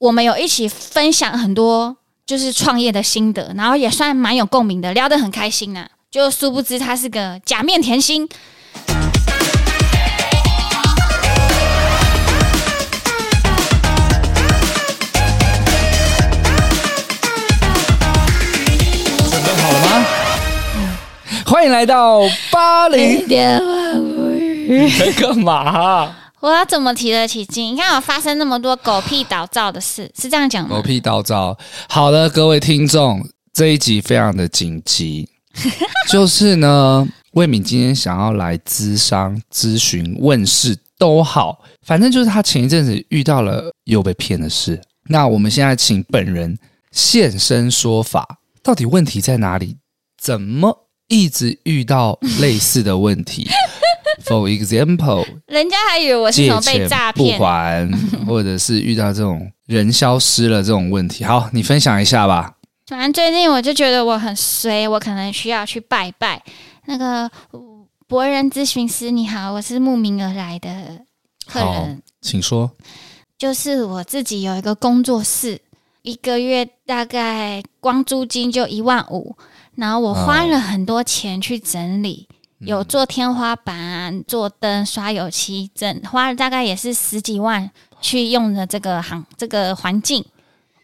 我们有一起分享很多就是创业的心得，然后也算蛮有共鸣的，聊得很开心啊。就殊不知他是个假面甜心。准备好了吗？欢迎来到八零。你在干嘛啊？我要怎么提得起劲？你看我发生那么多狗屁倒灶的事，是这样讲吗？狗屁倒灶。好的，各位听众，这一集非常的紧急，就是呢，魏敏今天想要来咨商、咨询、问事都好，反正就是他前一阵子遇到了又被骗的事。那我们现在请本人现身说法，到底问题在哪里？怎么一直遇到类似的问题？For example，人家还以为我是什么被诈骗不还，或者是遇到这种人消失了这种问题。好，你分享一下吧。反正最近我就觉得我很衰，我可能需要去拜拜。那个博人咨询师，你好，我是慕名而来的客人，请说。就是我自己有一个工作室，一个月大概光租金就一万五，然后我花了很多钱去整理。哦有做天花板、做灯、刷油漆，整花了大概也是十几万去用的这个行这个环境。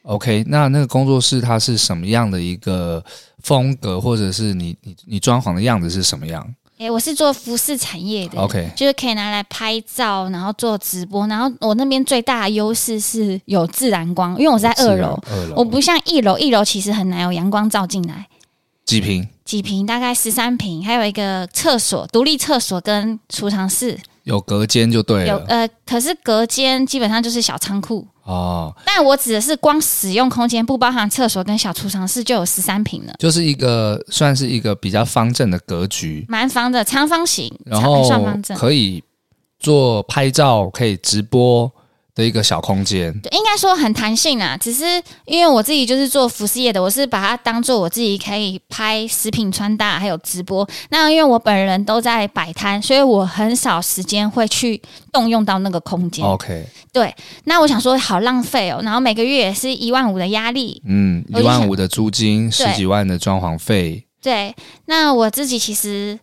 OK，那那个工作室它是什么样的一个风格，或者是你你你装潢的样子是什么样？诶、欸，我是做服饰产业的，OK，就是可以拿来拍照，然后做直播，然后我那边最大的优势是有自然光，因为我在二楼，二楼我不像一楼，一楼其实很难有阳光照进来。几平？几平？大概十三平，还有一个厕所，独立厕所跟储藏室，有隔间就对了。有呃，可是隔间基本上就是小仓库哦。但我指的是光使用空间，不包含厕所跟小储藏室，就有十三平了。就是一个算是一个比较方正的格局，蛮方的，长方形，然后算方正，可以做拍照，可以直播。的一个小空间，对，应该说很弹性啊。只是因为我自己就是做服饰业的，我是把它当做我自己可以拍食品穿搭，还有直播。那因为我本人都在摆摊，所以我很少时间会去动用到那个空间。OK，对。那我想说，好浪费哦。然后每个月也是一万五的压力，嗯，一万五的租金，十几万的装潢费。对。那我自己其实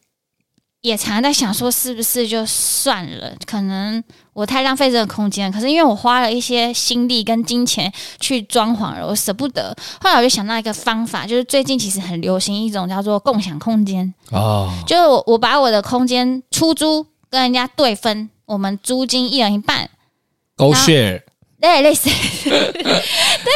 也常常在想说，是不是就算了？可能。我太浪费这个空间，可是因为我花了一些心力跟金钱去装潢了，我舍不得。后来我就想到一个方法，就是最近其实很流行一种叫做共享空间哦，就是我我把我的空间出租，跟人家对分，我们租金一人一半，Go share。对，类似，对，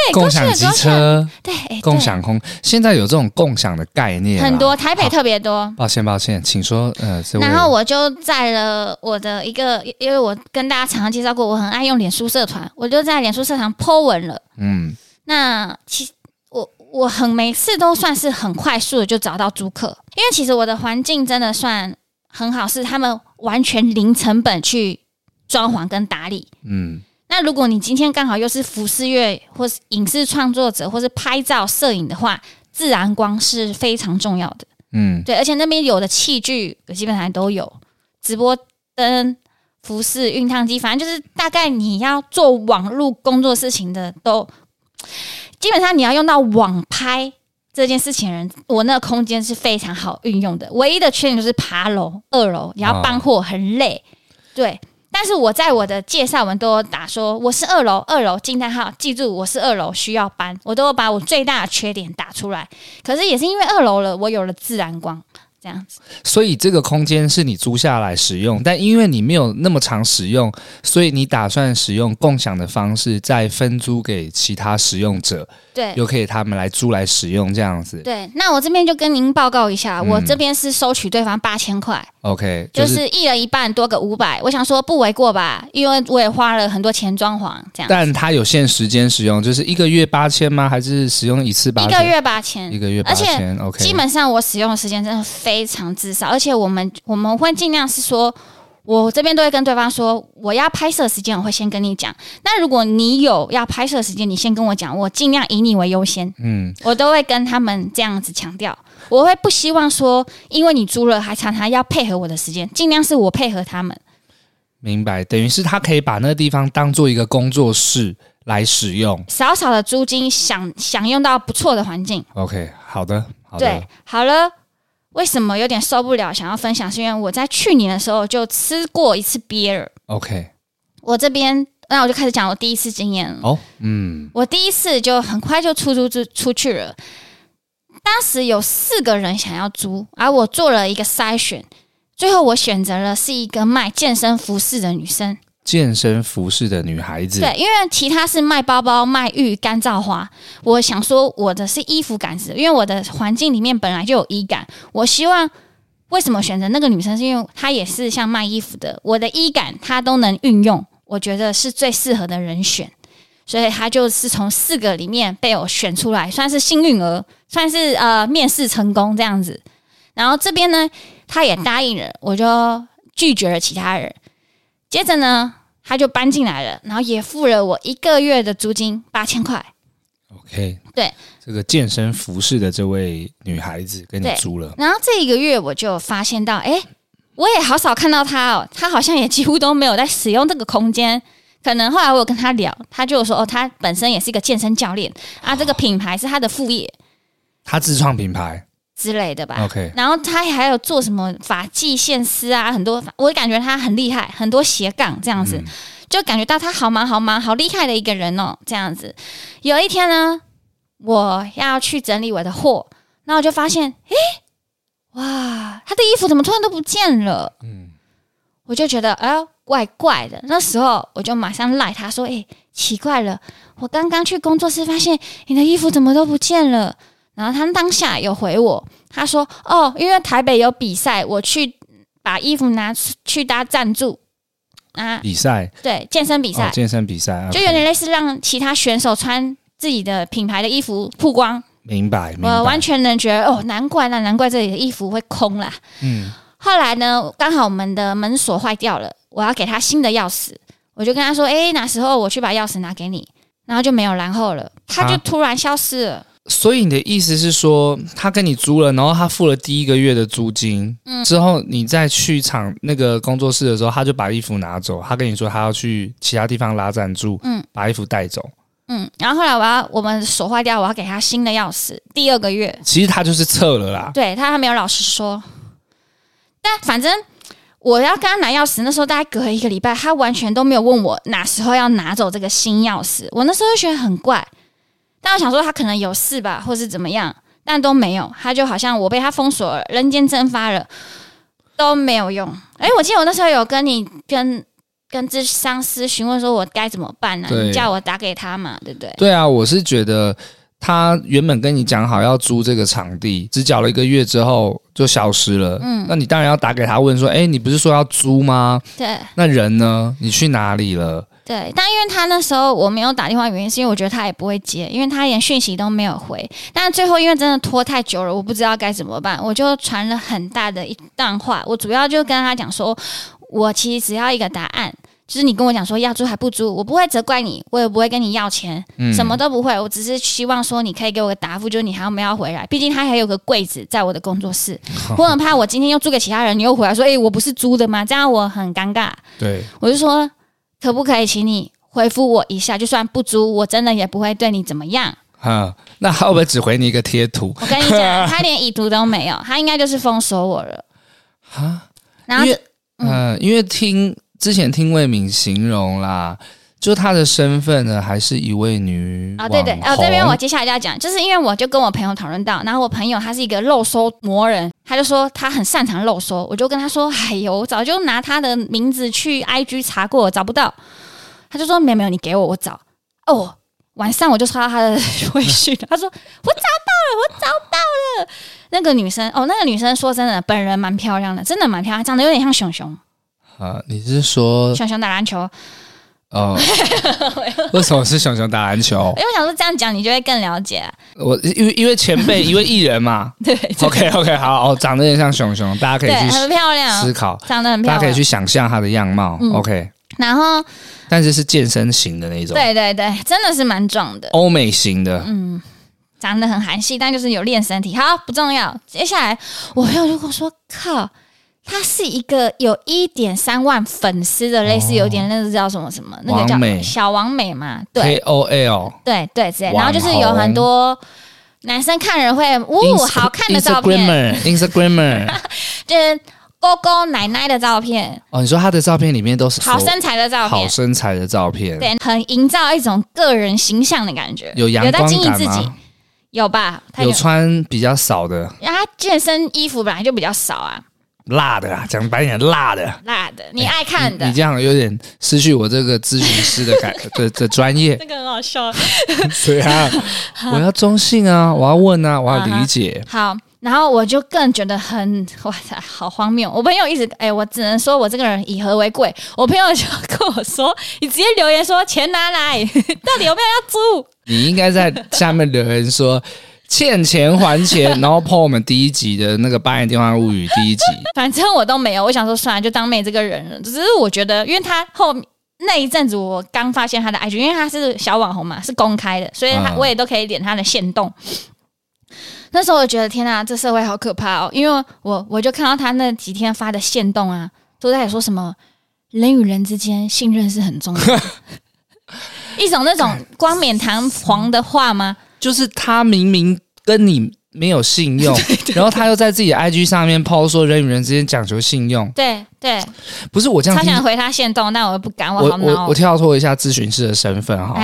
共享机车，对，共享空，现在有这种共享的概念，很多，台北特别多。抱歉，抱歉，请说。呃，然后我就在了我的一个，因为我跟大家常常介绍过，我很爱用脸书社团，我就在脸书社团 po 文了。嗯，那其实我我很每次都算是很快速的就找到租客，因为其实我的环境真的算很好，是他们完全零成本去装潢跟打理。嗯。那如果你今天刚好又是服饰业，或是影视创作者，或是拍照摄影的话，自然光是非常重要的。嗯，对，而且那边有的器具基本上都有，直播灯、服饰、熨烫机，反正就是大概你要做网络工作事情的都，基本上你要用到网拍这件事情的人，我那个空间是非常好运用的。唯一的缺点就是爬楼，二楼你要搬货很累，对。但是我在我的介绍文都打说我是二楼，二楼惊叹号，记住我是二楼需要搬，我都把我最大的缺点打出来。可是也是因为二楼了，我有了自然光。这样子，所以这个空间是你租下来使用，但因为你没有那么常使用，所以你打算使用共享的方式再分租给其他使用者，对，又可以他们来租来使用这样子。对，那我这边就跟您报告一下，嗯、我这边是收取对方八千块，OK，就是、就是一人一半多个五百，我想说不为过吧，因为我也花了很多钱装潢这样。但他有限时间使用，就是一个月八千吗？还是使用一次八？一个月八千，一个月八千，OK。基本上我使用的时间真的非。常至少，而且我们我们会尽量是说，我这边都会跟对方说，我要拍摄时间，我会先跟你讲。那如果你有要拍摄时间，你先跟我讲，我尽量以你为优先。嗯，我都会跟他们这样子强调，我会不希望说，因为你租了还常常要配合我的时间，尽量是我配合他们。明白，等于是他可以把那个地方当做一个工作室来使用，少少的租金享享用到不错的环境。OK，好的，好的，对，好了。为什么有点受不了？想要分享，是因为我在去年的时候就吃过一次 beer。OK，我这边那我就开始讲我第一次经验了。哦，嗯，我第一次就很快就出租出出去了。当时有四个人想要租，而我做了一个筛选，最后我选择了是一个卖健身服饰的女生。健身服饰的女孩子，对，因为其他是卖包包、卖浴、干燥花。我想说，我的是衣服感子，因为我的环境里面本来就有衣感。我希望为什么选择那个女生，是因为她也是像卖衣服的，我的衣感她都能运用，我觉得是最适合的人选，所以她就是从四个里面被我选出来，算是幸运儿，算是呃面试成功这样子。然后这边呢，她也答应了，我就拒绝了其他人。接着呢，他就搬进来了，然后也付了我一个月的租金八千块。OK，对，这个健身服饰的这位女孩子跟你租了，然后这一个月我就发现到，哎，我也好少看到她哦，她好像也几乎都没有在使用这个空间。可能后来我有跟她聊，她就说，哦，她本身也是一个健身教练啊，这个品牌是她的副业，她自创品牌。之类的吧，OK。然后他还有做什么发际线丝啊，很多，我感觉他很厉害，很多斜杠这样子，嗯、就感觉到他好忙好忙，好厉害的一个人哦，这样子。有一天呢，我要去整理我的货，然后我就发现，诶，哇，他的衣服怎么突然都不见了？嗯，我就觉得，哎呦，怪怪的。那时候我就马上赖他说，诶，奇怪了，我刚刚去工作室发现你的衣服怎么都不见了。然后他当下有回我，他说：“哦，因为台北有比赛，我去把衣服拿去搭赞助啊。”比赛对健身比赛，哦、健身比赛就有点类似让其他选手穿自己的品牌的衣服曝光。明白，明白。我完全能觉得哦，难怪那难怪这里的衣服会空啦。嗯。后来呢，刚好我们的门锁坏掉了，我要给他新的钥匙，我就跟他说：“哎，哪时候我去把钥匙拿给你。”然后就没有然后了，他就突然消失了。所以你的意思是说，他跟你租了，然后他付了第一个月的租金，嗯，之后你再去场那个工作室的时候，他就把衣服拿走，他跟你说他要去其他地方拉赞助，嗯，把衣服带走，嗯，然后后来我要我们锁坏掉，我要给他新的钥匙，第二个月，其实他就是撤了啦，对，他还没有老实说，但反正我要跟他拿钥匙，那时候大概隔了一个礼拜，他完全都没有问我哪时候要拿走这个新钥匙，我那时候就觉得很怪。但我想说他可能有事吧，或是怎么样，但都没有，他就好像我被他封锁了，人间蒸发了，都没有用。哎，我记得我那时候有跟你跟跟咨商师询问说，我该怎么办呢？你叫我打给他嘛，对不对？对啊，我是觉得他原本跟你讲好要租这个场地，只缴了一个月之后就消失了。嗯，那你当然要打给他问说，哎，你不是说要租吗？对，那人呢？你去哪里了？对，但因为他那时候我没有打电话，原因是因为我觉得他也不会接，因为他连讯息都没有回。但最后因为真的拖太久了，我不知道该怎么办，我就传了很大的一段话。我主要就跟他讲说，我其实只要一个答案，就是你跟我讲说要租还不租，我不会责怪你，我也不会跟你要钱，嗯、什么都不会。我只是希望说你可以给我个答复，就是你还要不要回来。毕竟他还有个柜子在我的工作室，我很怕我今天又租给其他人，你又回来说，哎，我不是租的吗？这样我很尴尬。对，我就说。可不可以请你回复我一下？就算不租，我真的也不会对你怎么样。哈，那他会不会只回你一个贴图？我跟你讲，他连已读都没有，他应该就是封锁我了。啊，然后，嗯、呃，因为听之前听魏敏形容啦。就她的身份呢，还是一位女啊、哦？对对，哦，这边我接下来就要讲，就是因为我就跟我朋友讨论到，然后我朋友他是一个肉搜魔人，他就说他很擅长肉搜，我就跟他说，哎呦，我早就拿他的名字去 IG 查过，找不到。他就说没有没有，你给我，我找。哦，晚上我就刷到他的微信，他说我找到了，我找到了。那个女生，哦，那个女生说真的，本人蛮漂亮的，真的蛮漂亮，长得有点像熊熊。啊，你是说熊熊打篮球？哦，为什么是熊熊打篮球？因为我想说这样讲你就会更了解。我因为因为前辈 一位艺人嘛，对，OK OK 好，哦，长得有点像熊熊，大家可以去很漂亮思考，长得很漂亮，大家可以去想象他的样貌，OK。然后，但是是健身型的那种，对对对，真的是蛮壮的，欧美型的，嗯，长得很韩系，但就是有练身体。好，不重要。接下来我朋友就跟我说：“靠。”他是一个有一点三万粉丝的，类似有点那个叫什么什么，哦、那个叫美。小王美嘛，对，K O L，对对之类，然后就是有很多男生看人会，呜、哦，好看的照片，Instagramer，Instagramer，就是勾勾奶奶的照片。哦，你说他的照片里面都是好身材的照片，好身材的照片，对，很营造一种个人形象的感觉，有阳光感吗？有在经营自己，有吧？他有，有。穿比较少的，因为他健身衣服本来就比较少啊。辣的啊，讲白点，辣的，辣的，你爱看的。欸、你，你这样有点失去我这个咨询师的感 的的专业。这个很好笑。对啊，我要中性啊，我要问啊，我要理解。好，然后我就更觉得很哇塞，好荒谬。我朋友一直哎、欸，我只能说我这个人以和为贵。我朋友就跟我说，你直接留言说钱拿来，到底有没有要租？你应该在下面留言说。欠钱还钱，然后 po 我们第一集的那个《八点电话物语》第一集，反正我都没有。我想说，算了，就当没这个人了。只是我觉得，因为他后那一阵子，我刚发现他的 IG，因为他是小网红嘛，是公开的，所以他我也都可以点他的限动。嗯、那时候我觉得，天哪，这社会好可怕哦！因为我我就看到他那几天发的限动啊，都在说什么人与人之间信任是很重要的，一种那种冠冕堂皇的话吗？就是他明明跟你没有信用，对对对，然后他又在自己的 IG 上面 po 说人与人之间讲求信用。对对，不是我这样，超想回他现动，但我又不敢，我好恼。我我，跳脱一下咨询师的身份哈，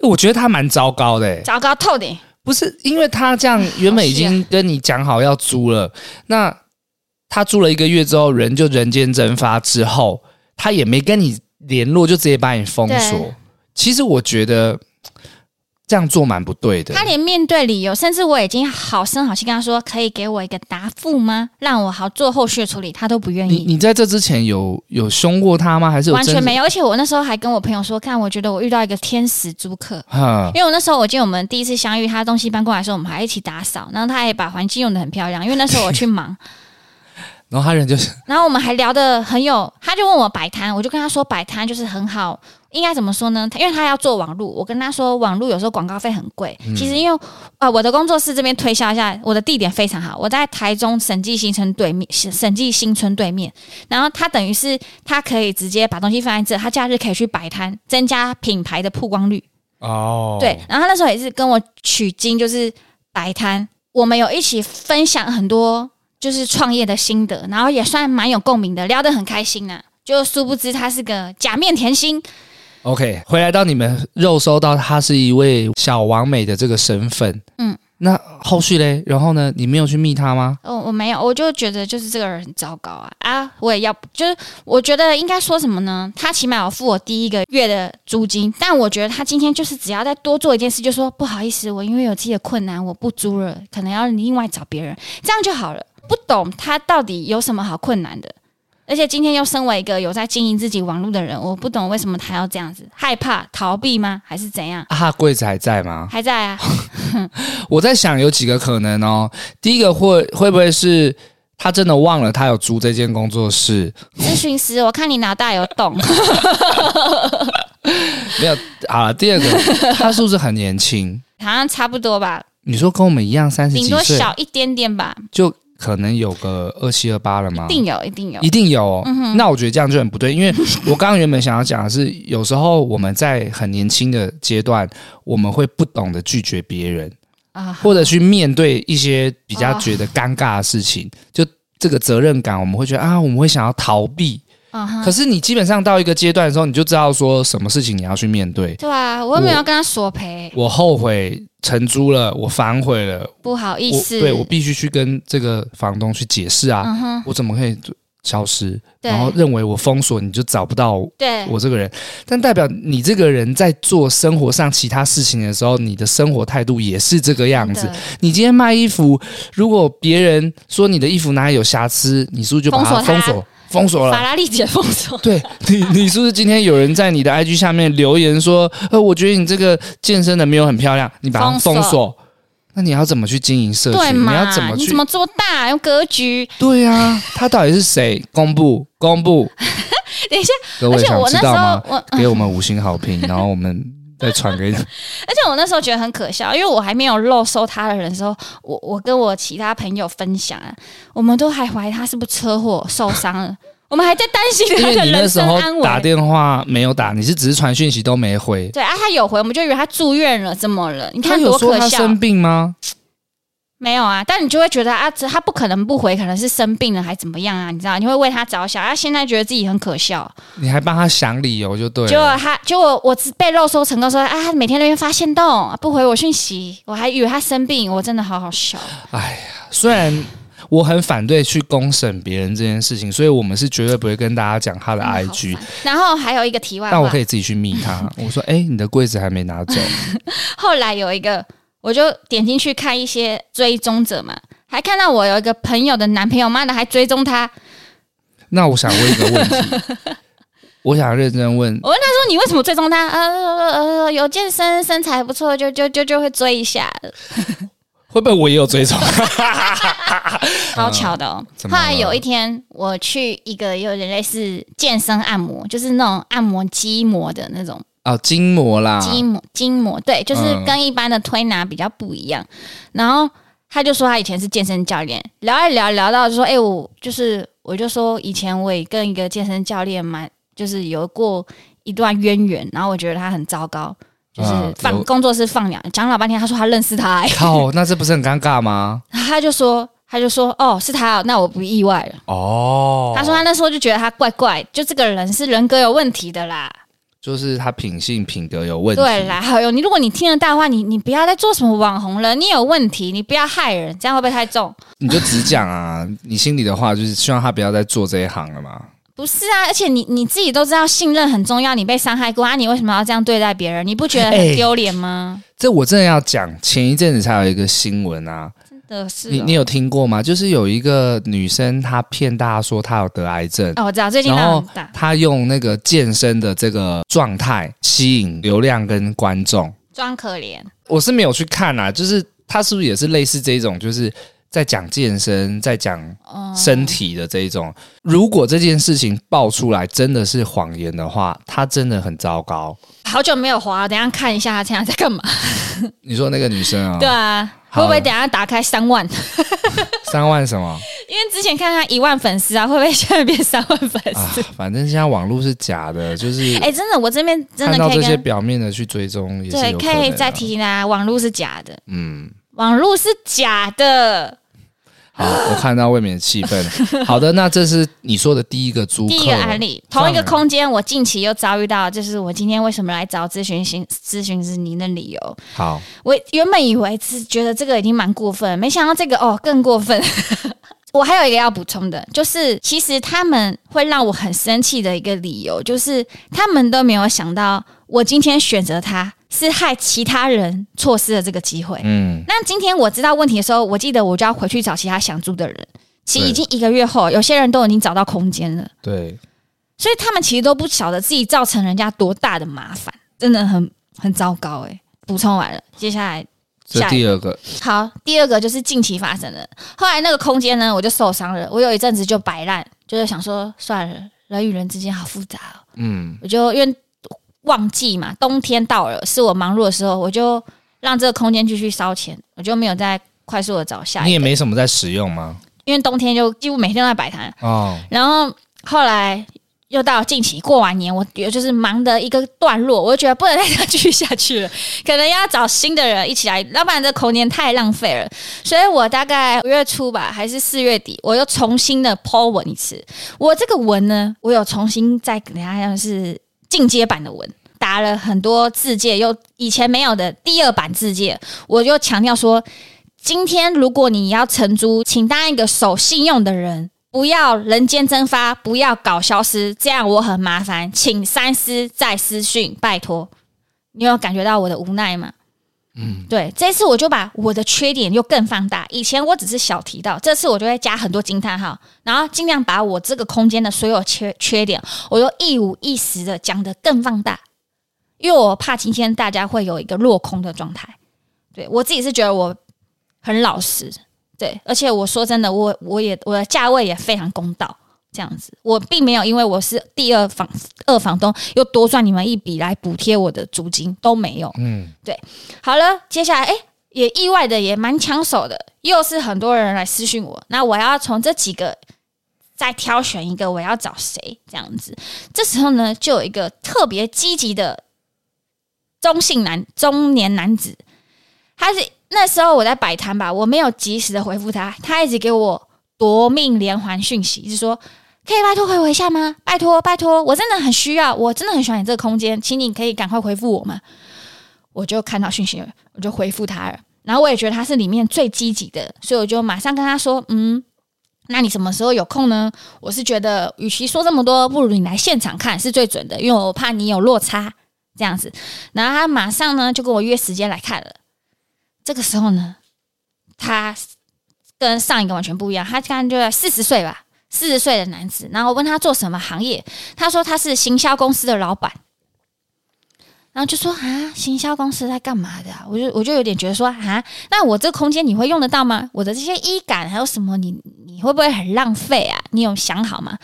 我觉得他蛮糟糕的，糟糕透顶。不是因为他这样原本已经跟你讲好要租了，那他租了一个月之后，人就人间蒸发之后，他也没跟你联络，就直接把你封锁。其实我觉得。这样做蛮不对的。他连面对理由，甚至我已经好声好气跟他说，可以给我一个答复吗？让我好做后续处理，他都不愿意。你你在这之前有有凶过他吗？还是有完全没有？而且我那时候还跟我朋友说，看，我觉得我遇到一个天使租客。哈因为我那时候我记得我们第一次相遇，他东西搬过来的时候，我们还一起打扫，然后他也把环境用的很漂亮。因为那时候我去忙，然后他人就是，然后我们还聊得很有，他就问我摆摊，我就跟他说摆摊就是很好。应该怎么说呢？因为他要做网路，我跟他说网路有时候广告费很贵。嗯、其实因为呃，我的工作室这边推销一下，我的地点非常好，我在台中审计新村对面，审计新村对面。然后他等于是他可以直接把东西放在这，他假日可以去摆摊，增加品牌的曝光率。哦，对。然后他那时候也是跟我取经，就是摆摊，我们有一起分享很多就是创业的心得，然后也算蛮有共鸣的，聊得很开心啊。就殊不知他是个假面甜心。OK，回来到你们肉搜到他是一位小王美的这个身份，嗯，那后续嘞？然后呢？你没有去密他吗？哦，我没有，我就觉得就是这个人很糟糕啊啊！我也要，就是我觉得应该说什么呢？他起码有付我第一个月的租金，但我觉得他今天就是只要再多做一件事，就说不好意思，我因为有自己的困难，我不租了，可能要另外找别人，这样就好了。不懂他到底有什么好困难的。而且今天又身为一个有在经营自己网络的人，我不懂为什么他要这样子，害怕逃避吗？还是怎样？啊，柜子还在吗？还在啊。我在想有几个可能哦。第一个会会不会是他真的忘了他有租这间工作室？咨询师，我看你脑袋有洞。没有。啊，第二个，他是不是很年轻？好像差不多吧。你说跟我们一样三十几岁？顶多小一点点吧。就。可能有个二七二八了吗？一定有，一定有，一定有哦。嗯。那我觉得这样就很不对，因为 我刚刚原本想要讲的是，有时候我们在很年轻的阶段，我们会不懂得拒绝别人啊，或者去面对一些比较觉得尴尬的事情，就这个责任感，我们会觉得啊，我们会想要逃避。可是你基本上到一个阶段的时候，你就知道说什么事情你要去面对。对啊，我又没有跟他索赔。我后悔承租了，我反悔了，不好意思。我对我必须去跟这个房东去解释啊，我怎么可以消失？然后认为我封锁你就找不到对我这个人，但代表你这个人在做生活上其他事情的时候，你的生活态度也是这个样子。你今天卖衣服，如果别人说你的衣服哪里有瑕疵，你是不是就把它封锁？封锁了，法拉利姐封锁。对你，你是不是今天有人在你的 IG 下面留言说，呃，我觉得你这个健身的没有很漂亮，你把它封锁。那你要怎么去经营社群？对？你要怎么去？你怎么做大？用格局？对呀、啊，他到底是谁？公布，公布。等一下，各位想知道吗？我给我们五星好评，然后我们 再传给你。而且我那时候觉得很可笑，因为我还没有漏收他的人的时候，我我跟我其他朋友分享，我们都还怀疑他是不是车祸受伤了，我们还在担心他的人生安稳。打电话没有打，你是只是传讯息都没回。对啊，他有回，我们就以为他住院了，怎么了？你看多可笑。他有说他生病吗？没有啊，但你就会觉得啊，他不可能不回，可能是生病了还怎么样啊？你知道，你会为他着想。他现在觉得自己很可笑，你还帮他想理由就对了。就他，就我我被肉搜成功说啊，他每天都会发现动，不回我讯息，我还以为他生病，我真的好好笑。哎呀，虽然我很反对去公审别人这件事情，所以我们是绝对不会跟大家讲他的 IG。嗯、然后还有一个题外话，但我可以自己去密他。我说，哎、欸，你的柜子还没拿走。后来有一个。我就点进去看一些追踪者嘛，还看到我有一个朋友的男朋友，妈的还追踪他。那我想问一个问题，我想认真问。我问他说：“你为什么追踪他？”呃呃呃，有健身，身材不错，就就就就会追一下。会不会我也有追踪？好巧的哦。后来有一天，我去一个有点类似健身按摩，就是那种按摩肌膜的那种。哦，筋膜啦，筋膜，筋膜，对，就是跟一般的推拿比较不一样。嗯、然后他就说他以前是健身教练，聊一聊聊到就说，哎、欸，我就是，我就说以前我也跟一个健身教练蛮，就是有过一段渊源。然后我觉得他很糟糕，就是放、啊、工作室放养，讲老半天，他说他认识他、欸，靠，那这不是很尴尬吗？他就说，他就说，哦，是他，那我不意外了。哦，他说他那时候就觉得他怪怪，就这个人是人格有问题的啦。就是他品性品格有问题。对啦，还有你，如果你听得到的话，你你不要再做什么网红了。你有问题，你不要害人，这样会不会太重？你就只讲啊，你心里的话就是希望他不要再做这一行了嘛。不是啊，而且你你自己都知道信任很重要，你被伤害过啊，你为什么要这样对待别人？你不觉得很丢脸吗？欸，这我真的要讲，前一阵子才有一个新闻啊。的是、哦、你，你有听过吗？就是有一个女生，她骗大家说她有得癌症。哦，我知道，最近然后她用那个健身的这个状态吸引流量跟观众，装可怜。我是没有去看啊，就是她是不是也是类似这种，就是在讲健身，在讲身体的这一种。哦、如果这件事情爆出来真的是谎言的话，她真的很糟糕。好久没有滑，等一下看一下她现在在干嘛。你说那个女生啊？对啊。会不会等下打开三万？三万什么？因为之前看他一万粉丝啊，会不会现在变三万粉丝？啊，反正现在网络是假的，就是哎，真的，我这边真的看到这些表面的去追踪也是有的。对，可以再提醒大家，网络是假的。嗯，网络是假的。好，我看到未免气氛。好的，那这是你说的第一个租客，第一个案例，同一个空间，我近期又遭遇到，就是我今天为什么来找咨询师咨询师您的理由。好，我原本以为是觉得这个已经蛮过分，没想到这个哦更过分。我还有一个要补充的，就是其实他们会让我很生气的一个理由，就是他们都没有想到我今天选择他。是害其他人错失了这个机会。嗯，那今天我知道问题的时候，我记得我就要回去找其他想租的人。其实已经一个月后，有些人都已经找到空间了。对，所以他们其实都不晓得自己造成人家多大的麻烦，真的很很糟糕。哎，补充完了，接下来下第二个。好，第二个就是近期发生的。后来那个空间呢，我就受伤了。我有一阵子就摆烂，就是想说算了，人与人之间好复杂哦。嗯，我就因为。旺季嘛，冬天到了，是我忙碌的时候，我就让这个空间继续烧钱，我就没有再快速的找下一个。你也没什么在使用吗？因为冬天就几乎每天都在摆摊哦。然后后来又到近期过完年，我也就是忙的一个段落，我就觉得不能再继续下去了，可能要找新的人一起来，要不然这空间太浪费了。所以我大概五月初吧，还是四月底，我又重新的 po 文一次。我这个文呢，我有重新再给大家像是。进阶版的文打了很多字界，又以前没有的第二版字界，我就强调说：今天如果你要承租，请当一个守信用的人，不要人间蒸发，不要搞消失，这样我很麻烦，请三思再私讯，拜托。你有感觉到我的无奈吗？嗯，对，这次我就把我的缺点又更放大。以前我只是小提到，这次我就会加很多惊叹号，然后尽量把我这个空间的所有缺缺点，我又一五一十的讲的更放大，因为我怕今天大家会有一个落空的状态。对，我自己是觉得我很老实，对，而且我说真的，我我也我的价位也非常公道。这样子，我并没有因为我是第二房二房东又多赚你们一笔来补贴我的租金都没有。嗯，对，好了，接下来哎，也意外的也蛮抢手的，又是很多人来私讯我，那我要从这几个再挑选一个，我要找谁这样子？这时候呢，就有一个特别积极的中性男中年男子，他是那时候我在摆摊吧，我没有及时的回复他，他一直给我夺命连环讯息，就是说。可以拜托回我一下吗？拜托拜托，我真的很需要，我真的很喜欢你这个空间，请你可以赶快回复我吗？我就看到讯息了，我就回复他了。然后我也觉得他是里面最积极的，所以我就马上跟他说：“嗯，那你什么时候有空呢？”我是觉得，与其说这么多，不如你来现场看是最准的，因为我怕你有落差这样子。然后他马上呢就跟我约时间来看了。这个时候呢，他跟上一个完全不一样，他刚刚就在四十岁吧。四十岁的男子，然后问他做什么行业，他说他是行销公司的老板，然后就说啊，行销公司在干嘛的啊？我就我就有点觉得说啊，那我这空间你会用得到吗？我的这些衣杆还有什么，你你会不会很浪费啊？你有想好吗？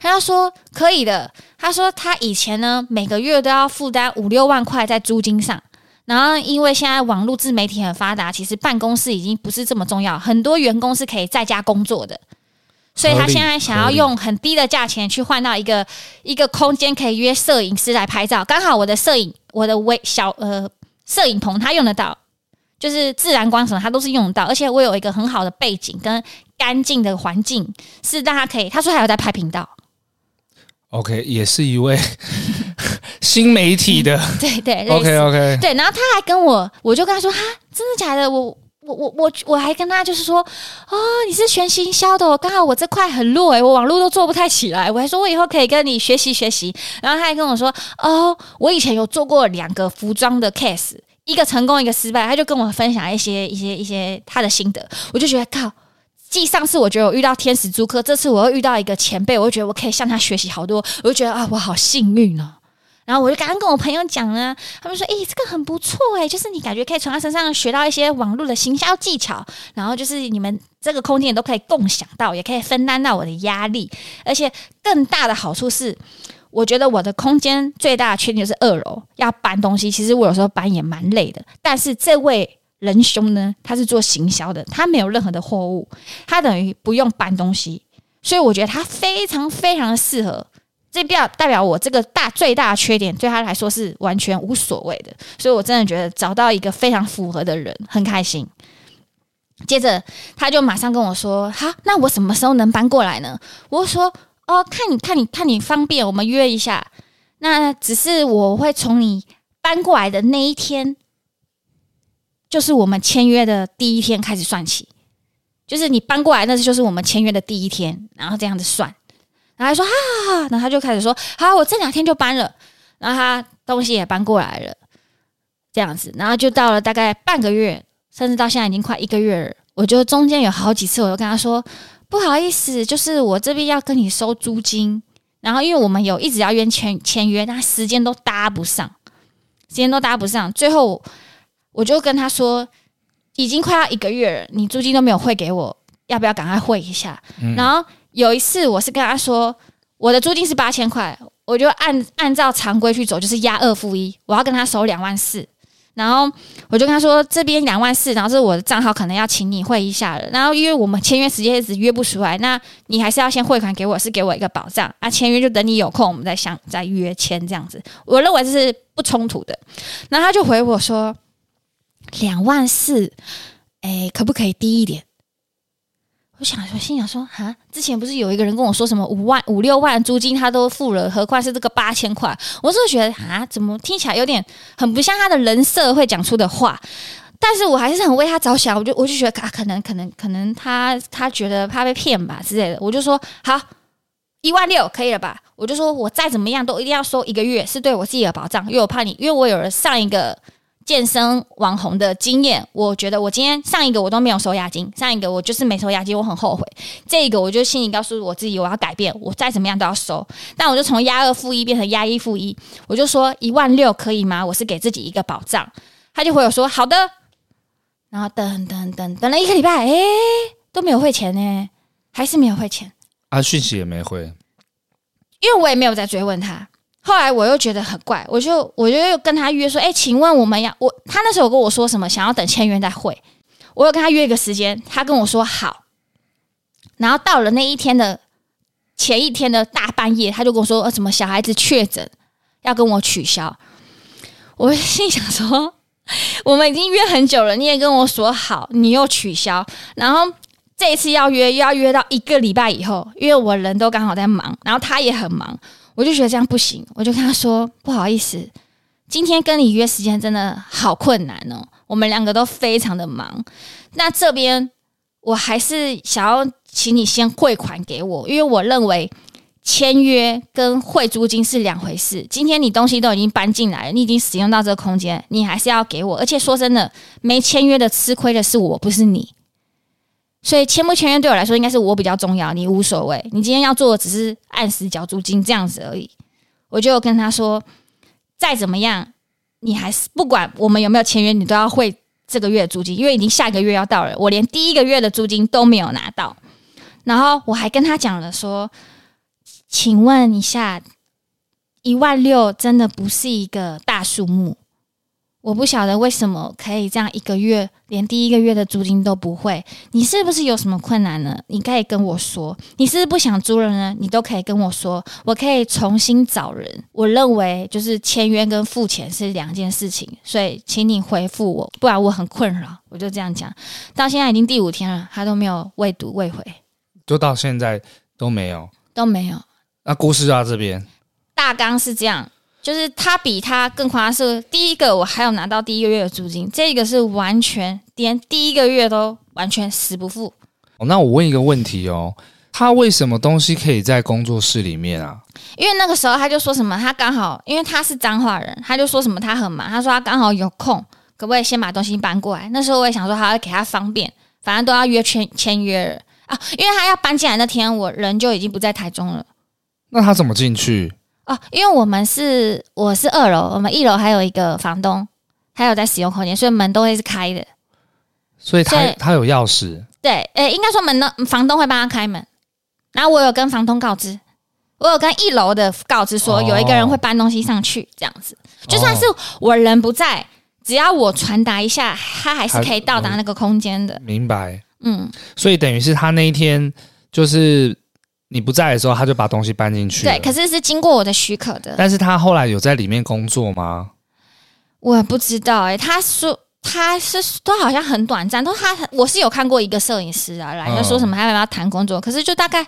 他说可以的，他说他以前呢每个月都要负担五六万块在租金上，然后因为现在网络自媒体很发达，其实办公室已经不是这么重要，很多员工是可以在家工作的。所以他现在想要用很低的价钱去换到一个一个空间，可以约摄影师来拍照。刚好我的摄影，我的微小呃摄影棚他用得到，就是自然光什么他都是用得到，而且我有一个很好的背景跟干净的环境，是让他可以。他说还有在拍频道。OK，也是一位新媒体的，对对。OK OK，对，然后他还跟我，我就跟他说哈，真的假的？我。我我我我还跟他就是说，哦，你是学行销的，刚好我这块很弱诶，我网络都做不太起来。我还说我以后可以跟你学习学习。然后他还跟我说，哦，我以前有做过两个服装的 case，一个成功，一个失败。他就跟我分享一些一些一些他的心得。我就觉得靠，继上次我觉得我遇到天使租客，这次我又遇到一个前辈，我就觉得我可以向他学习好多。我就觉得啊，我好幸运哦。然后我就刚刚跟我朋友讲啊，他们说：“诶，这个很不错诶，就是你感觉可以从他身上学到一些网络的行销技巧，然后就是你们这个空间都可以共享到，也可以分担到我的压力。而且更大的好处是，我觉得我的空间最大的缺点就是二楼要搬东西，其实我有时候搬也蛮累的。但是这位仁兄呢，他是做行销的，他没有任何的货物，他等于不用搬东西，所以我觉得他非常非常的适合。”这表代表我这个大最大的缺点对他来说是完全无所谓的，所以我真的觉得找到一个非常符合的人很开心。接着他就马上跟我说：“好，那我什么时候能搬过来呢？”我说：“哦，看你看你看你方便，我们约一下。那只是我会从你搬过来的那一天，就是我们签约的第一天开始算起，就是你搬过来，那就是我们签约的第一天，然后这样子算。”然后他说啊，然后他就开始说好，我这两天就搬了，然后他东西也搬过来了，这样子，然后就到了大概半个月，甚至到现在已经快一个月了。我就中间有好几次，我就跟他说不好意思，就是我这边要跟你收租金，然后因为我们有一直要约签签约，但时间都搭不上，时间都搭不上，最后我就跟他说已经快要一个月了，你租金都没有汇给我，要不要赶快汇一下？嗯、然后。有一次，我是跟他说，我的租金是八千块，我就按按照常规去走，就是押二付一，我要跟他收两万四，然后我就跟他说，这边两万四，然后是我的账号可能要请你汇一下了，然后因为我们签约时间一直约不出来，那你还是要先汇款给我，是给我一个保障啊，签约就等你有空，我们再想再约签这样子，我认为这是不冲突的，然后他就回我说，两万四，哎，可不可以低一点？我想说，心想说，哈，之前不是有一个人跟我说什么五万、五六万租金他都付了，何况是这个八千块？我是觉得，啊，怎么听起来有点很不像他的人设会讲出的话？但是我还是很为他着想，我就我就觉得，啊，可能可能可能他他觉得怕被骗吧之类的，我就说好，一万六可以了吧？我就说我再怎么样都一定要收一个月，是对我自己的保障，因为我怕你，因为我有了上一个。健身网红的经验，我觉得我今天上一个我都没有收押金，上一个我就是没收押金，我很后悔。这个我就心里告诉我自己，我要改变，我再怎么样都要收。但我就从押二付一变成押一付一，我就说一万六可以吗？我是给自己一个保障。他就回我说好的，然后等等等等了一个礼拜，诶，都没有汇钱呢，还是没有汇钱。啊，讯息也没回，因为我也没有再追问他。后来我又觉得很怪，我就我就又跟他约说，哎，请问我们要我他那时候跟我说什么，想要等签约再会。我有跟他约一个时间，他跟我说好。然后到了那一天的前一天的大半夜，他就跟我说，呃，什么小孩子确诊，要跟我取消。我心想说，我们已经约很久了，你也跟我说好，你又取消，然后这一次要约又要约到一个礼拜以后，因为我人都刚好在忙，然后他也很忙。我就觉得这样不行，我就跟他说不好意思，今天跟你约时间真的好困难哦，我们两个都非常的忙。那这边我还是想要请你先汇款给我，因为我认为签约跟汇租金是两回事。今天你东西都已经搬进来了，你已经使用到这个空间，你还是要给我。而且说真的，没签约的吃亏的是我，不是你。所以签不签约对我来说应该是我比较重要，你无所谓。你今天要做的只是按时缴租金这样子而已。我就跟他说，再怎么样，你还是不管我们有没有签约，你都要汇这个月的租金，因为已经下一个月要到了，我连第一个月的租金都没有拿到。然后我还跟他讲了说，请问一下，一万六真的不是一个大数目。我不晓得为什么可以这样一个月连第一个月的租金都不会，你是不是有什么困难呢？你可以跟我说，你是不是不想租了呢？你都可以跟我说，我可以重新找人。我认为就是签约跟付钱是两件事情，所以请你回复我，不然我很困扰。我就这样讲，到现在已经第五天了，他都没有未读未回，就到现在都没有都没有。那故事到这边，大纲是这样。就是他比他更夸张，是第一个我还有拿到第一个月的租金，这个是完全连第一个月都完全死不付。哦，那我问一个问题哦，他为什么东西可以在工作室里面啊？因为那个时候他就说什么，他刚好因为他是彰化人，他就说什么他很忙，他说他刚好有空，可不可以先把东西搬过来？那时候我也想说，他要给他方便，反正都要约签签约了啊，因为他要搬进来那天，我人就已经不在台中了。那他怎么进去？哦，因为我们是我是二楼，我们一楼还有一个房东，还有在使用空间，所以门都会是开的。所以他所以他有钥匙。对，诶，应该说门的房东会帮他开门。然后我有跟房东告知，我有跟一楼的告知说有一个人会搬东西上去，这样子，哦、就算是我人不在，只要我传达一下，他还是可以到达那个空间的。明白。嗯，所以等于是他那一天就是。你不在的时候，他就把东西搬进去。对，可是是经过我的许可的。但是他后来有在里面工作吗？我不知道哎、欸，他说他是都好像很短暂，都他我是有看过一个摄影师啊来，就说什么他要不要谈工作，可是就大概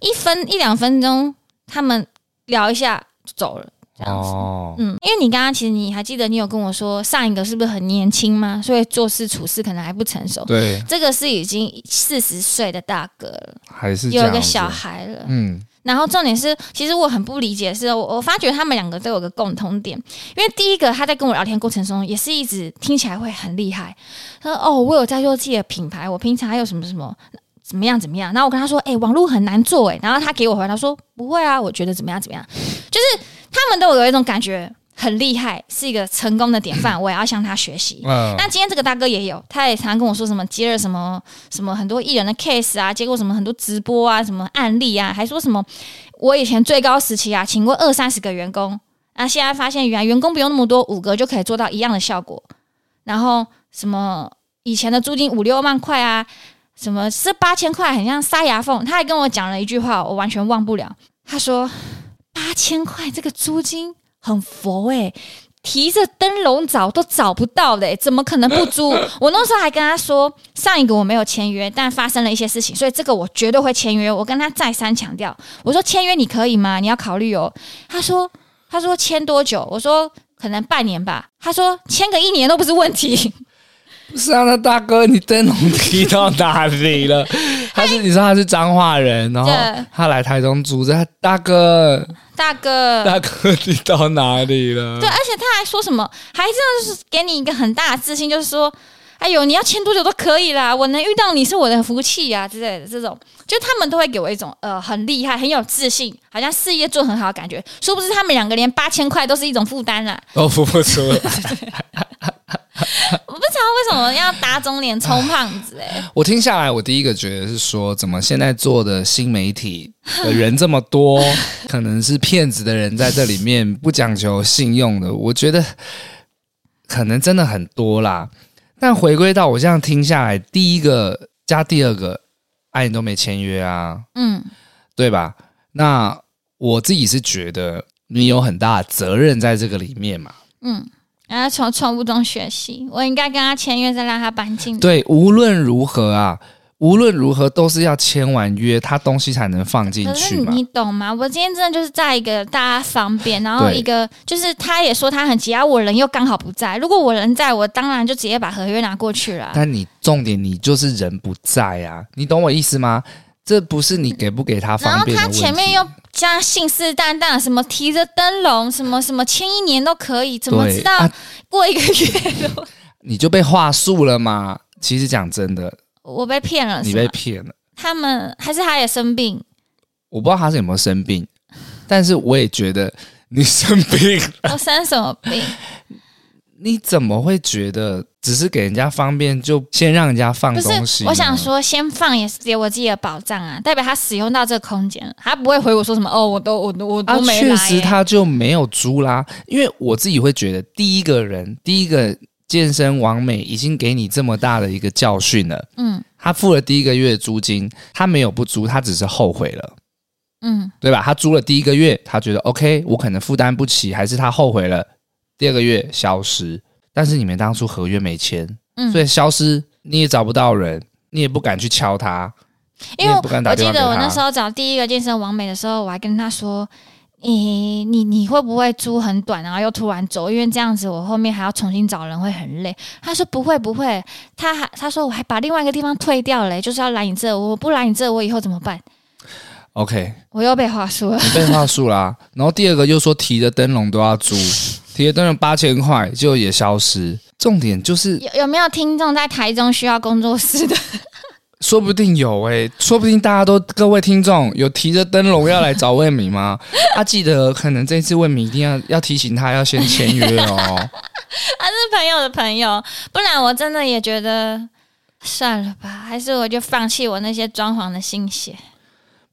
一分一两分钟，他们聊一下就走了。哦，嗯，因为你刚刚其实你还记得你有跟我说上一个是不是很年轻吗？所以做事处事可能还不成熟。对，这个是已经四十岁的大哥了，还是有一个小孩了。嗯，然后重点是，其实我很不理解的是，我我发觉他们两个都有个共同点，因为第一个他在跟我聊天过程中也是一直听起来会很厉害。他说：“哦，我有在做自己的品牌，我平常还有什么什么怎么样怎么样。”然后我跟他说：“哎，网络很难做哎。”然后他给我回答说：“不会啊，我觉得怎么样怎么样，就是。”他们都有一种感觉很厉害，是一个成功的典范，我也要向他学习。那、嗯、今天这个大哥也有，他也常常跟我说什么接了什么什么很多艺人的 case 啊，接过什么很多直播啊，什么案例啊，还说什么我以前最高时期啊，请过二三十个员工，啊，现在发现原来员工不用那么多，五个就可以做到一样的效果。然后什么以前的租金五六万块啊，什么是八千块，很像塞牙缝。他还跟我讲了一句话，我完全忘不了。他说。八千块这个租金很佛诶、欸，提着灯笼找都找不到的、欸，怎么可能不租？我那时候还跟他说，上一个我没有签约，但发生了一些事情，所以这个我绝对会签约。我跟他再三强调，我说签约你可以吗？你要考虑哦。他说，他说签多久？我说可能半年吧。他说签个一年都不是问题。不是啊，那大哥，你灯笼提到哪里了？他是你说他是彰化人，然后他来台中住，这大哥，大哥，大哥，你到哪里了？对，而且他还说什么，还这样就是给你一个很大的自信，就是说，哎呦，你要签多久都可以啦，我能遇到你是我的福气呀、啊、之类的。这种，就他们都会给我一种呃很厉害、很有自信，好像事业做很好的感觉。殊不知他们两个连八千块都是一种负担啦，都付不出来。我不知道为什么要打肿脸充胖子哎、欸。我听下来，我第一个觉得是说，怎么现在做的新媒体的人这么多，可能是骗子的人在这里面不讲求信用的。我觉得可能真的很多啦。但回归到我这样听下来，第一个加第二个，爱、啊，你都没签约啊，嗯，对吧？那我自己是觉得你有很大的责任在这个里面嘛，嗯。然后从错误中学习，我应该跟他签约，再让他搬进。对，无论如何啊，无论如何都是要签完约，他东西才能放进去嘛。你懂吗？我今天真的就是在一个大家方便，然后一个就是他也说他很急啊，我人又刚好不在。如果我人在，我当然就直接把合约拿过去了。但你重点，你就是人不在啊，你懂我意思吗？这不是你给不给他方便。然后他前面又加信誓旦旦，什么提着灯笼，什么什么签一年都可以，怎么知道过一个月 你就被话术了吗？其实讲真的，我被骗了，你被骗了。他们还是他也生病，我不知道他是有没有生病，但是我也觉得你生病了。我生什么病？你怎么会觉得只是给人家方便就先让人家放东西？我想说，先放也是给我自己的保障啊，代表他使用到这个空间，他不会回我说什么哦，我都我都我都没。确实，他就没有租啦。因为我自己会觉得，第一个人，第一个健身王美已经给你这么大的一个教训了。嗯，他付了第一个月的租金，他没有不租，他只是后悔了。嗯，对吧？他租了第一个月，他觉得 OK，我可能负担不起，还是他后悔了。第二个月消失，但是你们当初合约没签，嗯，所以消失你也找不到人，你也不敢去敲他，因为我记得我那时候找第一个健身王美的时候，我还跟他说：“你你你会不会租很短，然后又突然走？因为这样子我后面还要重新找人会很累。”他说：“不会不会。”他还他说：“我还把另外一个地方退掉了，就是要来你这，我不来你这，我以后怎么办？”OK，我又被话术了，你被话术啦。然后第二个又说提着灯笼都要租。贴灯了八千块就也消失，重点就是有有没有听众在台中需要工作室的？说不定有哎、欸，说不定大家都各位听众有提着灯笼要来找魏敏吗？他、啊、记得可能这次魏敏一定要要提醒他要先签约哦。他 是朋友的朋友，不然我真的也觉得算了吧，还是我就放弃我那些装潢的心血。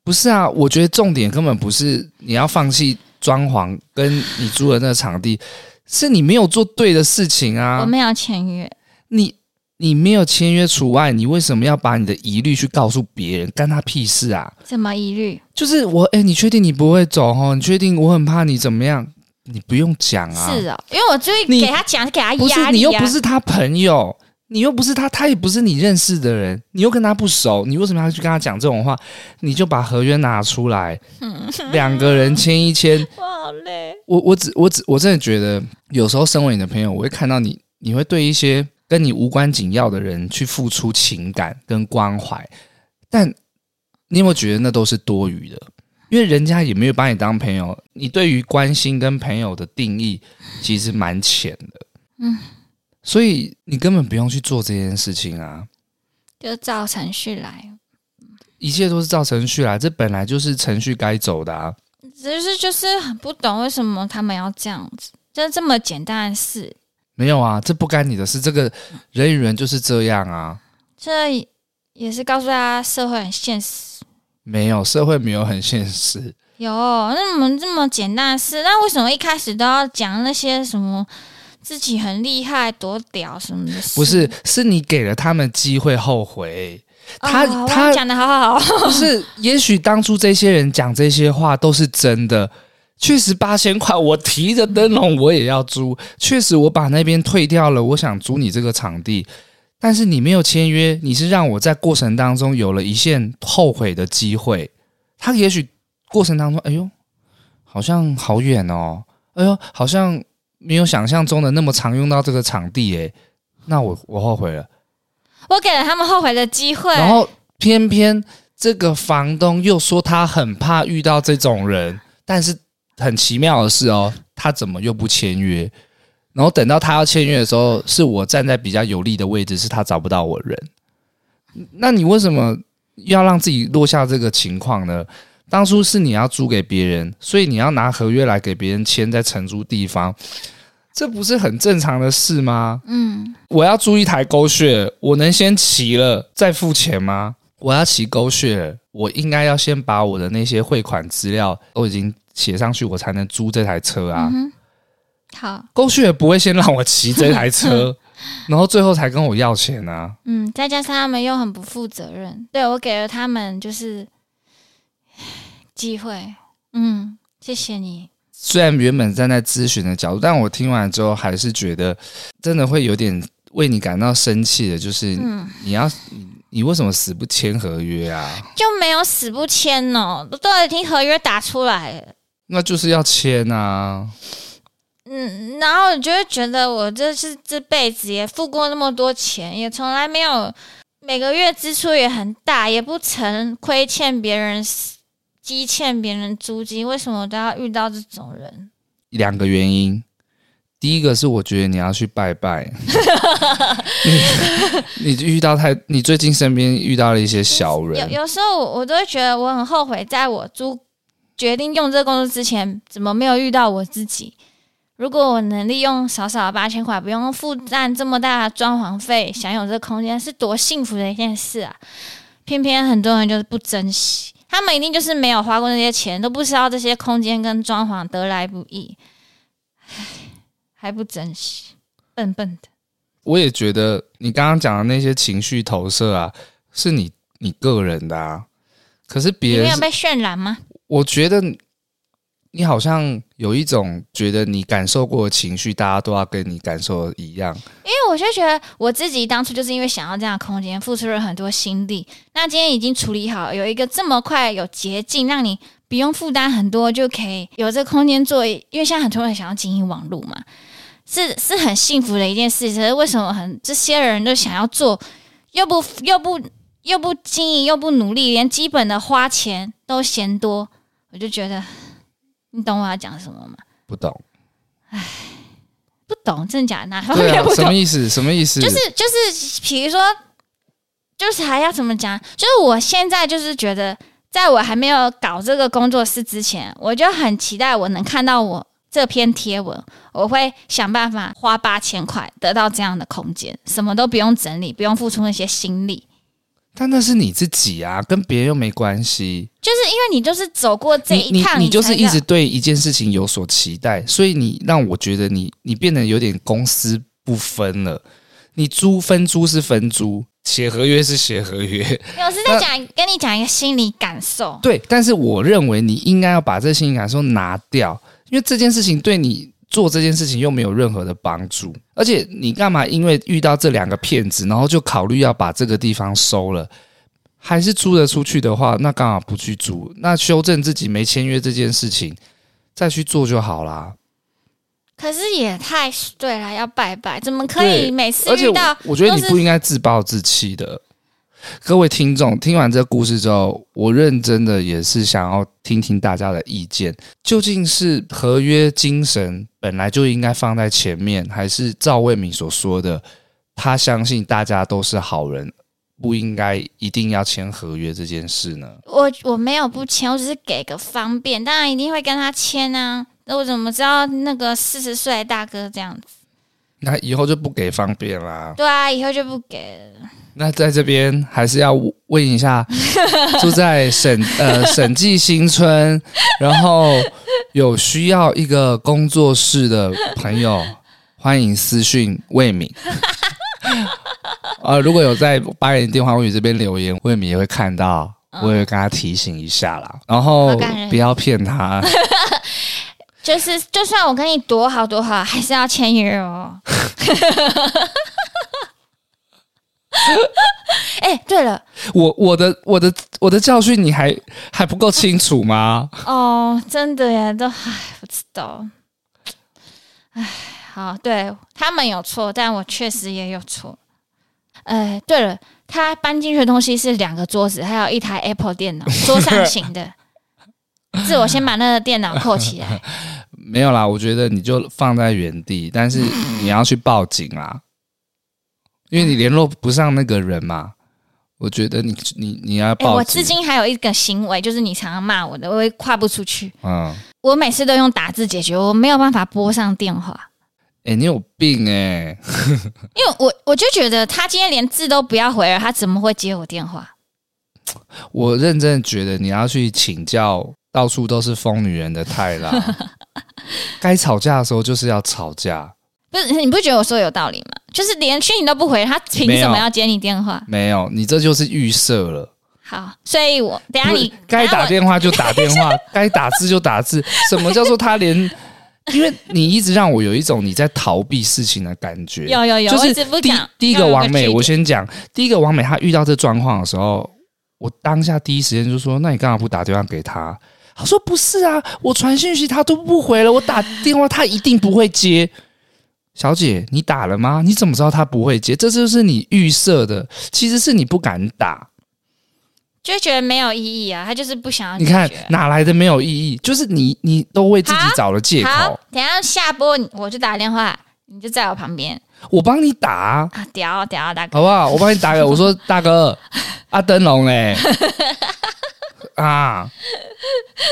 不是啊，我觉得重点根本不是你要放弃。装潢跟你租的那个场地，是你没有做对的事情啊！我没有签约，你你没有签约除外，你为什么要把你的疑虑去告诉别人？干他屁事啊！什么疑虑？就是我哎、欸，你确定你不会走哦？你确定？我很怕你怎么样？你不用讲啊！是啊、哦，因为我就会给他讲，给他压力、啊。不是你又不是他朋友。你又不是他，他也不是你认识的人，你又跟他不熟，你为什么要去跟他讲这种话？你就把合约拿出来，两个人签一签。我好累。我我只我只我真的觉得，有时候身为你的朋友，我会看到你，你会对一些跟你无关紧要的人去付出情感跟关怀，但你有没有觉得那都是多余的？因为人家也没有把你当朋友，你对于关心跟朋友的定义其实蛮浅的。嗯。所以你根本不用去做这件事情啊，就照程序来，一切都是照程序来，这本来就是程序该走的啊。只是就是很不懂为什么他们要这样子，就这么简单的事。没有啊，这不干你的事，这个人与人就是这样啊。这也是告诉大家社会很现实。没有，社会没有很现实。有，那怎么这么简单的事，那为什么一开始都要讲那些什么？自己很厉害，多屌什么的？不是，是你给了他们机会后悔。他、哦、他讲的好好好，不是？也许当初这些人讲这些话都是真的。确实八千块，我提着灯笼我也要租。确实，我把那边退掉了，我想租你这个场地。但是你没有签约，你是让我在过程当中有了一线后悔的机会。他也许过程当中，哎呦，好像好远哦，哎呦，好像。没有想象中的那么常用到这个场地，诶，那我我后悔了。我给了他们后悔的机会，然后偏偏这个房东又说他很怕遇到这种人，但是很奇妙的是哦，他怎么又不签约？然后等到他要签约的时候，是我站在比较有利的位置，是他找不到我人。那你为什么要让自己落下这个情况呢？当初是你要租给别人，所以你要拿合约来给别人签在承租地方。这不是很正常的事吗？嗯，我要租一台 GoShare，我能先骑了再付钱吗？我要骑 GoShare，我应该要先把我的那些汇款资料都已经写上去，我才能租这台车啊。嗯、好，GoShare 不会先让我骑这台车，然后最后才跟我要钱啊。嗯，再加上他们又很不负责任，对，我给了他们就是机会。嗯，谢谢你。虽然原本站在咨询的角度，但我听完之后还是觉得真的会有点为你感到生气的，就是你要你你为什么死不签合约啊？就没有死不签哦，都已经合约打出来了，那就是要签啊。嗯，然后你就会觉得我这是这辈子也付过那么多钱，也从来没有每个月支出也很大，也不曾亏欠别人。积欠别人租金，为什么都要遇到这种人？两个原因，第一个是我觉得你要去拜拜，你你遇到太，你最近身边遇到了一些小人，有有时候我都会觉得我很后悔，在我租决定用这个工作之前，怎么没有遇到我自己？如果我能利用少少的八千块，不用负担这么大的装潢费，享有这个空间，是多幸福的一件事啊！偏偏很多人就是不珍惜。他们一定就是没有花过那些钱，都不知道这些空间跟装潢得来不易，唉，还不珍惜，笨笨的。我也觉得你刚刚讲的那些情绪投射啊，是你你个人的啊，可是别人没有被渲染吗？我觉得。你好像有一种觉得你感受过的情绪，大家都要跟你感受一样。因为我就觉得我自己当初就是因为想要这样的空间，付出了很多心力。那今天已经处理好，有一个这么快有捷径，让你不用负担很多就可以有这空间做。因为现在很多人想要经营网络嘛，是是很幸福的一件事。可是为什么很这些人都想要做，又不又不又不经营又不努力，连基本的花钱都嫌多，我就觉得。你懂我要讲什么吗？不懂。唉，不懂，真的假的？哪方面不懂？什么意思？什么意思？就是就是，比如说，就是还要怎么讲？就是我现在就是觉得，在我还没有搞这个工作室之前，我就很期待我能看到我这篇贴文，我会想办法花八千块得到这样的空间，什么都不用整理，不用付出那些心力。但那是你自己啊，跟别人又没关系。就是因为你就是走过这一趟，你，就是一直对一件事情有所期待，所以你让我觉得你你变得有点公私不分了。你租分租是分租，写合约是写合约。我是在讲跟你讲一个心理感受。对，但是我认为你应该要把这心理感受拿掉，因为这件事情对你。做这件事情又没有任何的帮助，而且你干嘛因为遇到这两个骗子，然后就考虑要把这个地方收了？还是租得出去的话，那干嘛不去租？那修正自己没签约这件事情，再去做就好啦。可是也太对了，要拜拜，怎么可以每次遇到？我觉得你不应该自暴自弃的。各位听众，听完这个故事之后，我认真的也是想要听听大家的意见。究竟是合约精神本来就应该放在前面，还是赵卫敏所说的，他相信大家都是好人，不应该一定要签合约这件事呢？我我没有不签，我只是给个方便，当然一定会跟他签啊。那我怎么知道那个四十岁的大哥这样子？那以后就不给方便啦。对啊，以后就不给了。那在这边还是要问一下，住在审呃审计新村，然后有需要一个工作室的朋友，欢迎私讯魏敏。呃，如果有在八人电话物语这边留言，魏敏也会看到，我也会跟他提醒一下啦。然后不要骗他，就是就算我跟你多好多好，还是要签约哦。哎、欸，对了，我我的我的我的教训你还还不够清楚吗？哦，真的呀，都唉，不知道。唉，好，对，他们有错，但我确实也有错。哎，对了，他搬进去的东西是两个桌子，还有一台 Apple 电脑，桌上型的。是我先把那个电脑扣起来。没有啦，我觉得你就放在原地，但是你要去报警啦。因为你联络不上那个人嘛，我觉得你你你要报警。欸，我至今还有一个行为，就是你常常骂我的，我会跨不出去。嗯，我每次都用打字解决，我没有办法拨上电话。哎、欸，你有病哎、欸！因为我我就觉得他今天连字都不要回了，他怎么会接我电话？我认真觉得你要去请教到处都是疯女人的泰拉，该吵架的时候就是要吵架。不是你不觉得我说有道理吗？就是连讯你都不回，他凭什么要接你电话？没有，你这就是预设了。好，所以我等下你该打电话就打电话，该打字就打字。什么叫做他连？因为你一直让我有一种你在逃避事情的感觉。有有有，就是第第一个王美，我先讲第一个王美，他遇到这状况的时候，我当下第一时间就说：“那你干嘛不打电话给他？”他说：“不是啊，我传讯息他都不回了，我打电话他一定不会接。”小姐，你打了吗？你怎么知道他不会接？这就是你预设的，其实是你不敢打。就觉得没有意义啊，他就是不想要。你看哪来的没有意义？就是你，你都为自己找了借口。好，等下下播我就打电话，你就在我旁边，我帮你打啊！屌屌大哥，好不好？我帮你打个，我说大哥，阿灯笼嘞，啊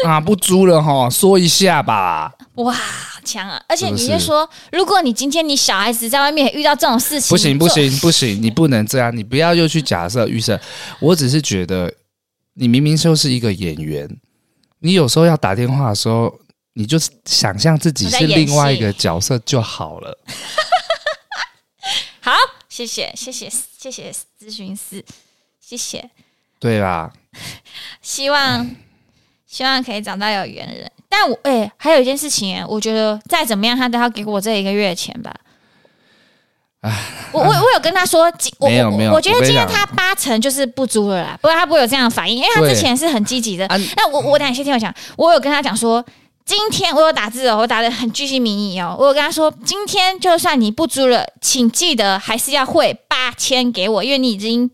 啊不租了哈，说一下吧。哇，强啊！而且你就说，如果你今天你小孩子在外面遇到这种事情，不行不行不行，你不能这样，你不要又去假设预设。我只是觉得。你明明就是一个演员，你有时候要打电话的时候，你就想象自己是另外一个角色就好了。好，谢谢，谢谢，谢谢咨询师，谢谢。对啦，希望希望可以找到有缘人。但我哎、欸，还有一件事情，我觉得再怎么样，他都要给我这一个月的钱吧。我我我有跟他说，没有没有，我觉得今天他八成就是不租了啦，不然他不会有这样的反应，因为他之前是很积极的。那我我等下先听我讲，我有跟他讲说，今天我有打字哦，我打的很巨细靡遗哦，我有跟他说，今天就算你不租了，请记得还是要汇八千给我，因为你已经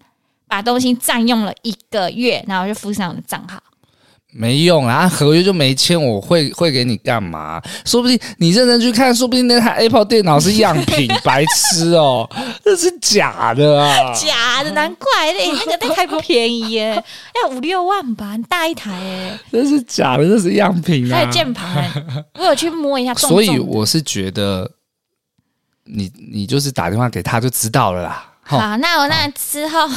把东西占用了一个月，然后就附上我的账号。没用啊，合约就没签，我会会给你干嘛？说不定你认真去看，说不定那台 Apple 电脑是样品，白痴哦，这是假的啊！假的，难怪嘞，那个那台不便宜耶，要五六万吧，很大一台哎，这是假的，这是样品啊！还有键盘，我有去摸一下，所以我是觉得你你就是打电话给他就知道了啦。好，那我那之后。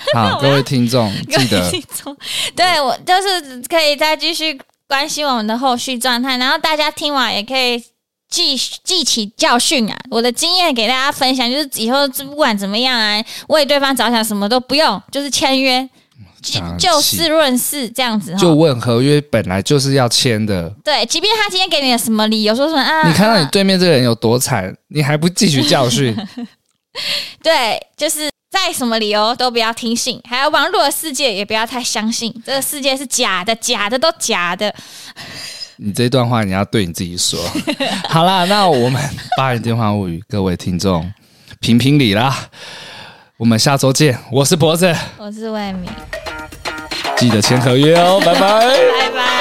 好，各位听众记得，对我就是可以再继续关心我们的后续状态，然后大家听完也可以记记起教训啊！我的经验给大家分享，就是以后不管怎么样啊，为对方着想，什么都不用，就是签约，就就事论事这样子。就问合约本来就是要签的，对，即便他今天给你的什么理由，说什么啊，你看到你对面这个人有多惨，你还不汲取教训？对，就是。再什么理由都不要听信，还有网络的世界也不要太相信，这个世界是假的，假的都假的。你这段话你要对你自己说。好啦，那我们八人电话物语，各位听众评评理啦。我们下周见，我是脖子，我是魏敏，记得签合约哦，拜拜，拜拜。